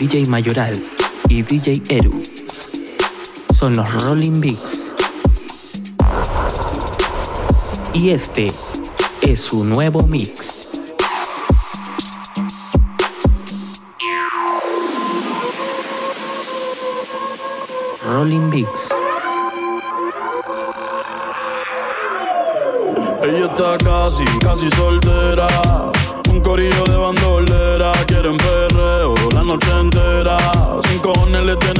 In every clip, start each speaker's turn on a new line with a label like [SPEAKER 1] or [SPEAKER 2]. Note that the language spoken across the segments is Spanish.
[SPEAKER 1] DJ Mayoral y DJ Eru son los Rolling Beats. Y este es su nuevo mix. Rolling Beats.
[SPEAKER 2] Ella está casi, casi soltera. Un corillo de bandolera,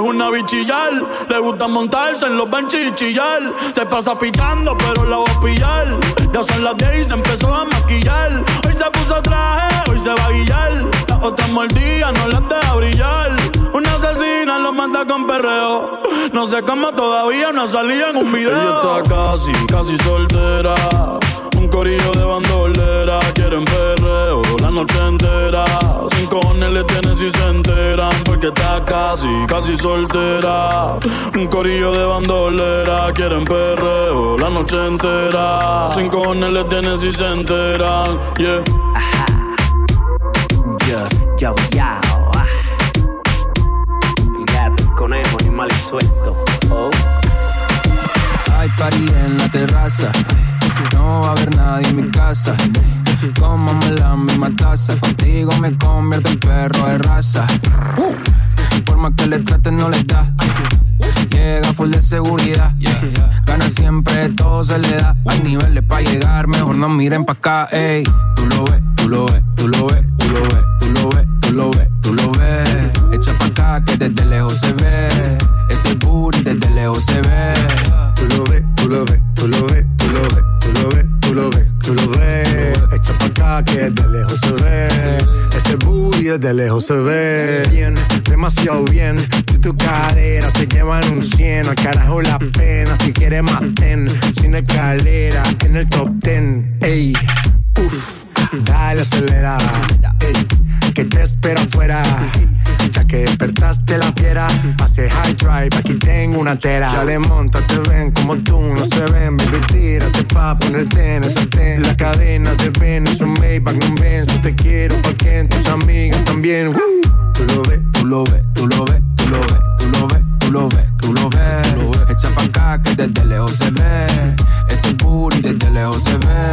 [SPEAKER 2] Es una bichillar, le gusta montarse en los benches y chillar. Se pasa pichando, pero la va a pillar. Ya son las 10 y se empezó a maquillar. Hoy se puso traje, hoy se va a guillar. La otra mordida no la deja brillar. Una asesina lo mata con perreo. No sé cómo todavía no salía en un video. Ella está casi, casi soltera corillo de bandolera, quieren perreo la noche entera. Sin cojones le tienen si se enteran, porque está casi, casi soltera. Un corillo de bandolera, quieren perreo la noche entera. Sin cojones le tienen si se enteran, yeah. Ajá.
[SPEAKER 1] Yo, yo, yo, ah. El gato, el conejo, animal y suelto. Oh.
[SPEAKER 3] Hay party en la terraza casa. Cómame la misma taza. Contigo me convierto en perro de raza. Por más que le traten, no le da. Llega full de seguridad. Gana siempre, todo se le da. Hay niveles para llegar, mejor no miren pa' acá. Ey, tú lo ves, tú lo ves, tú lo ves, tú lo ves, tú lo ves, tú lo ves, tú lo ves. Echa pa' acá que desde lejos se ve. Lejos se ve.
[SPEAKER 4] Bien, demasiado bien. Si tu cadera se llevan un cien, al carajo la pena. Si quieres maten, sin escalera, en el top ten. Ey, uff, dale acelera. Que te espero afuera ya que despertaste la fiera, pase high drive, aquí tengo una tera. Ya le monta, te ven como tú, no se ven, baby, tírate pa' ponerte en esa ten. La cadena te ven, es un Maybach, no ven, yo te quiero porque tus amigas también. Tú lo ves,
[SPEAKER 3] tú lo ves, tú lo ves, tú lo ves, tú lo ves, tú lo ves, tú lo ves. Echa pa' acá que desde lejos se ve, ese booty desde lejos se ve.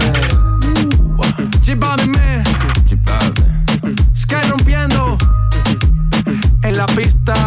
[SPEAKER 4] Chipame, Chipame. Sky rompiendo en la pista.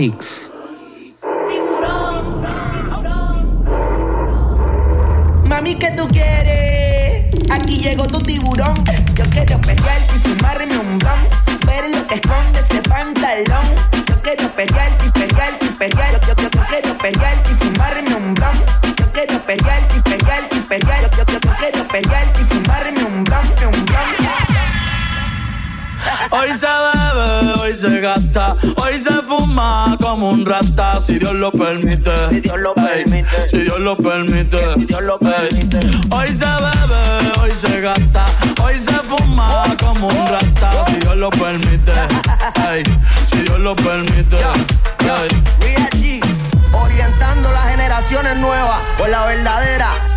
[SPEAKER 5] Tiburón.
[SPEAKER 3] Beats.
[SPEAKER 6] Mami, ¿qué tú quieres? Aquí llegó tu tiburón. Yo quiero pelear y fumarme un blon. Ver lo que esconde ese pantalón. Yo quiero pelear y pelear y pelear. Yo, yo, yo, yo quiero pelear y fumarme un blon. Yo quiero pelear y pelear y pelear. Yo, yo, yo, yo quiero pelear y fumarme un blon, un blon.
[SPEAKER 2] Hoy hoy se gasta, hoy se fuma como un rata, si Dios lo permite. Si Dios lo permite. si Dios lo permite. Si Dios lo permite. Hoy se bebe, hoy se gasta, hoy se fuma como un rata, si Dios lo permite. Ey, si Dios lo permite. Ey.
[SPEAKER 7] VIG, orientando las generaciones nuevas por la verdadera.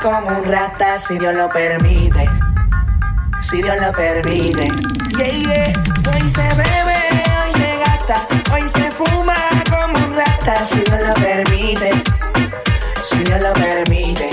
[SPEAKER 7] Como
[SPEAKER 6] un rata, si Dios lo permite. Si Dios lo permite. Yeah, yeah. Hoy se bebe, hoy se gasta, hoy se fuma como un rata, si Dios lo permite. Si Dios lo permite.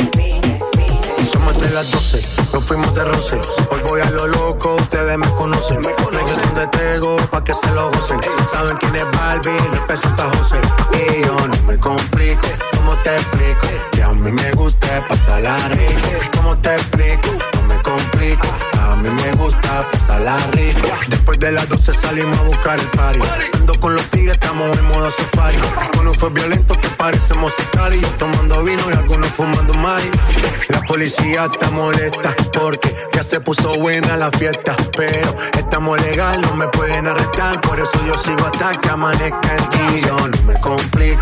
[SPEAKER 4] Somos de las 12, nos fuimos de roce. Hoy voy a lo loco, ustedes me conocen. Me conocen de Tego, pa' que se lo gocen. Saben quién es Barbie, representa a José. Y yo no me complico, ¿cómo te explico? Que a mí me gusta pasarla rico. ¿Cómo te explico? No me complico. A mí me gusta pasarla rico. Después de las 12 salimos a buscar el party. Ando con los tigres, estamos en modo safari. Uno fue violento que parecemos sicarios. Tomando vino y algunos fumando mari. La policía está molesta porque ya se puso buena la fiesta. Pero estamos legal, no me pueden arrestar. Por eso yo sigo hasta que amanezca el. Yo no me complico,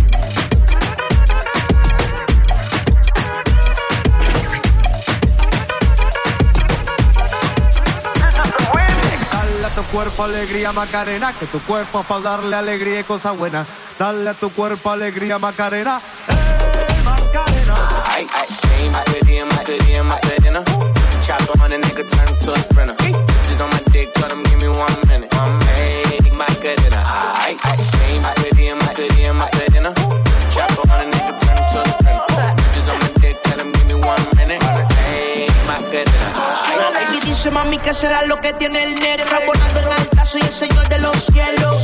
[SPEAKER 8] Cuerpo alegría Macarena, que tu cuerpo es para darle alegría y cosas buenas. Dale a tu cuerpo alegría Macarena. ¡Eh, Macarena!
[SPEAKER 1] Chopper on a.
[SPEAKER 6] será lo que tiene el negro. Volando en alta, soy el señor de los cielos.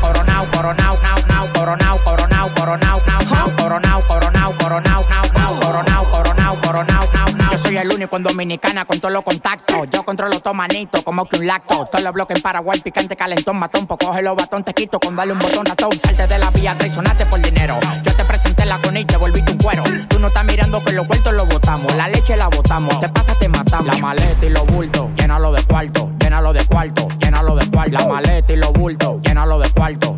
[SPEAKER 9] coronao, coronao, nao, nao, coronao, coronao, coronao, nao, nao, coronao, coronao, coronao, nao, nao, coronao, coronao, coronao, nao, nao. Yo soy el único en Dominicana con todos los contactos. Yo controlo todo manito, como que un lacto. Todos los bloques en Paraguay, picante, calentón, matón. Pues coge los batón, te quito con darle un botón ratón. Salte de la vía, traicionaste por dinero. Yo te presenté la con y te volviste un cuero. Tú no estás mirando que los vueltos los botamos. La leche la botamos. Te pasa, te matamos. La maleta y los bultos, llénalo de cuarto, llénalo de cuarto, llénalo de cuarto. La maleta y los bultos, llénalo de cuarto,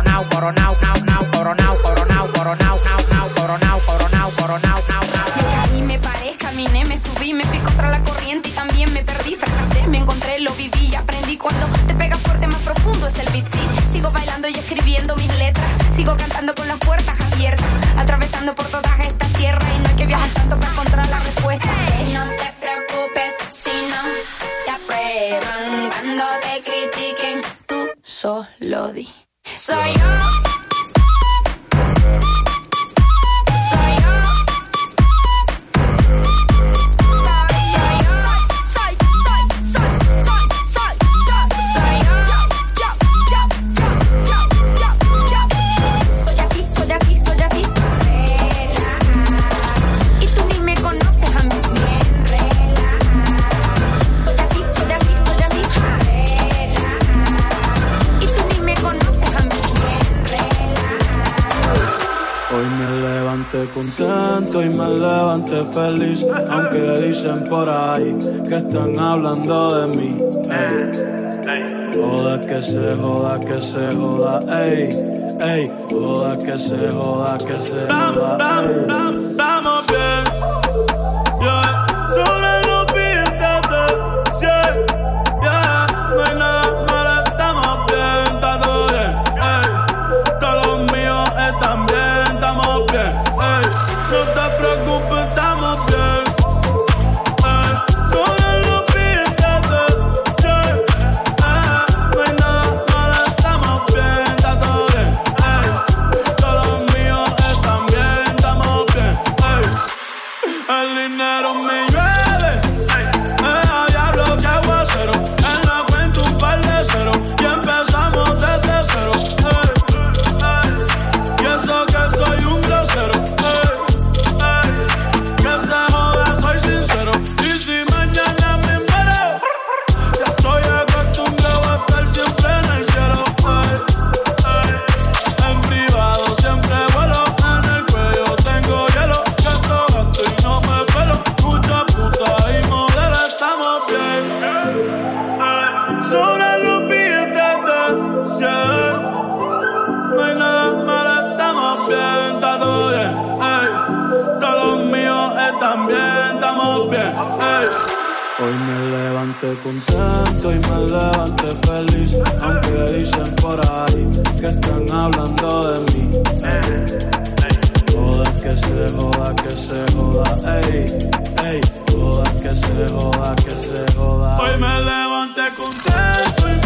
[SPEAKER 9] coronao, nao, nao, coronao, coronao, coronao, nao, nao, coronao, coronao, coronao, nao, nao.
[SPEAKER 10] Me caí, me paré, caminé, me subí, me fui contra la corriente y también me perdí, fracasé, me encontré, lo viví, aprendí cuando te pegas fuerte más profundo es el beat, sí. Sigo bailando y escribiendo mis letras, sigo cantando con las puertas abiertas, atravesando por todas estas Soy yo.
[SPEAKER 2] Levanté contento y me levanté feliz, aunque dicen por ahí que están hablando de mí. Ey, joda que se joda, que se joda, ey, ey, joda que se joda, que se joda. Hoy me levanté contento y me levanté feliz, aunque dicen por ahí que están hablando de mí. Ey. Joda que se joda, que se joda, ey, ey. Joda que se joda, que se joda. Hoy me levanté contento y